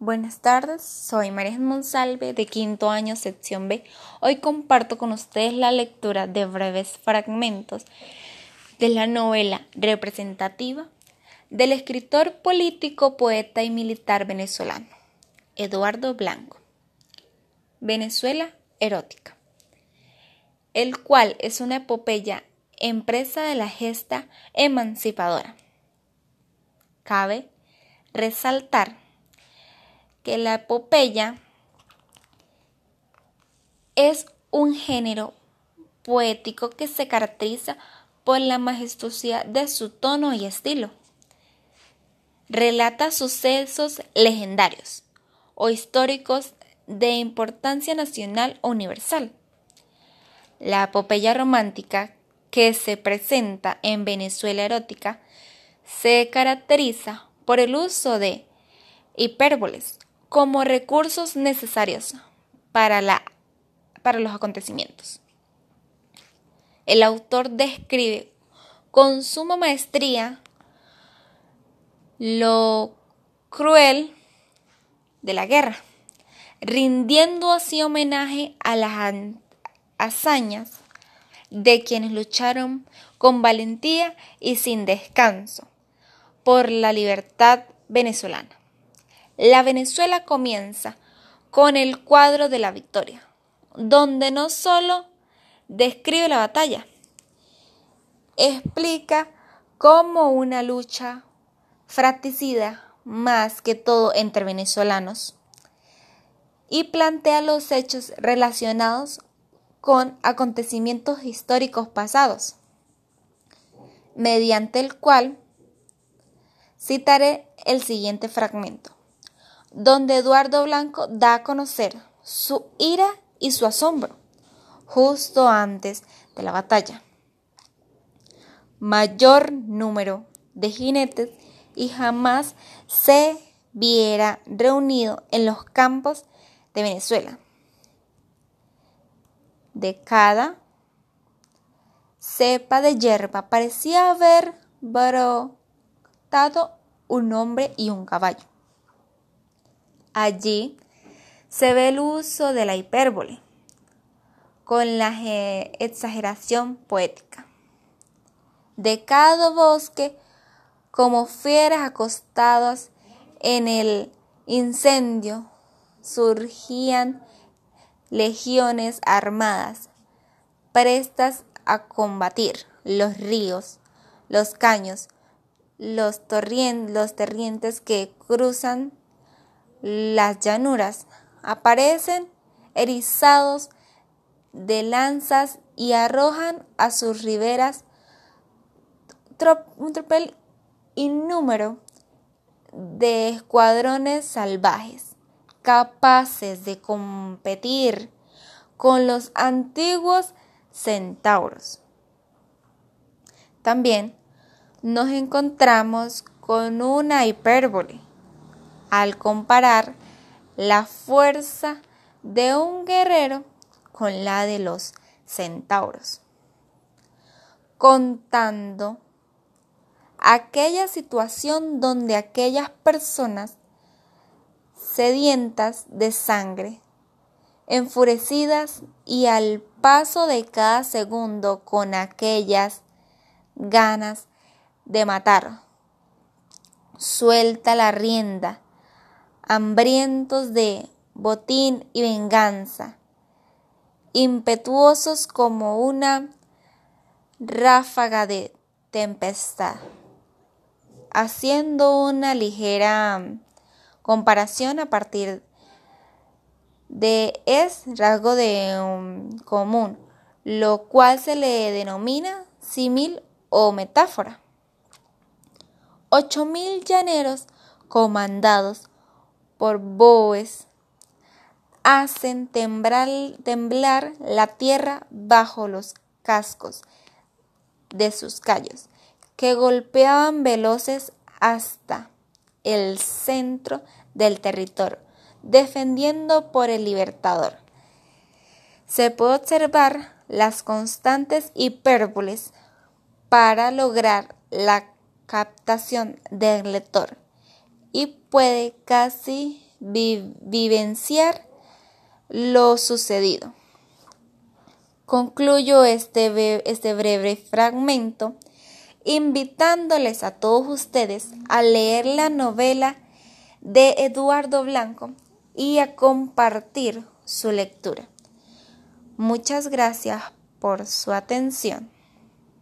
Buenas tardes, soy María Monsalve de quinto año, sección B. Hoy comparto con ustedes la lectura de breves fragmentos de la novela representativa del escritor político, poeta y militar venezolano, Eduardo Blanco. Venezuela erótica, el cual es una epopeya empresa de la gesta emancipadora. Cabe resaltar que la epopeya es un género poético que se caracteriza por la majestuosidad de su tono y estilo. Relata sucesos legendarios o históricos de importancia nacional o universal. La epopeya romántica que se presenta en Venezuela erótica se caracteriza por el uso de hipérboles, como recursos necesarios para, la, para los acontecimientos. El autor describe con suma maestría lo cruel de la guerra, rindiendo así homenaje a las hazañas de quienes lucharon con valentía y sin descanso por la libertad venezolana. La Venezuela comienza con el cuadro de la victoria, donde no solo describe la batalla, explica cómo una lucha fratricida más que todo entre venezolanos y plantea los hechos relacionados con acontecimientos históricos pasados, mediante el cual citaré el siguiente fragmento donde Eduardo Blanco da a conocer su ira y su asombro justo antes de la batalla. Mayor número de jinetes y jamás se viera reunido en los campos de Venezuela. De cada cepa de hierba parecía haber brotado un hombre y un caballo. Allí se ve el uso de la hipérbole con la exageración poética. De cada bosque, como fieras acostadas en el incendio, surgían legiones armadas, prestas a combatir los ríos, los caños, los, los torrientes que cruzan las llanuras aparecen erizados de lanzas y arrojan a sus riberas un tropel innúmero de escuadrones salvajes, capaces de competir con los antiguos centauros. También nos encontramos con una hipérbole al comparar la fuerza de un guerrero con la de los centauros, contando aquella situación donde aquellas personas sedientas de sangre, enfurecidas y al paso de cada segundo con aquellas ganas de matar, suelta la rienda hambrientos de botín y venganza, impetuosos como una ráfaga de tempestad. Haciendo una ligera comparación a partir de es rasgo de um, común, lo cual se le denomina símil o metáfora. Ocho mil llaneros comandados por Boes hacen temblar, temblar la tierra bajo los cascos de sus callos, que golpeaban veloces hasta el centro del territorio, defendiendo por el libertador. Se puede observar las constantes hipérboles para lograr la captación del lector y puede casi vivenciar lo sucedido. Concluyo este, este breve fragmento invitándoles a todos ustedes a leer la novela de Eduardo Blanco y a compartir su lectura. Muchas gracias por su atención.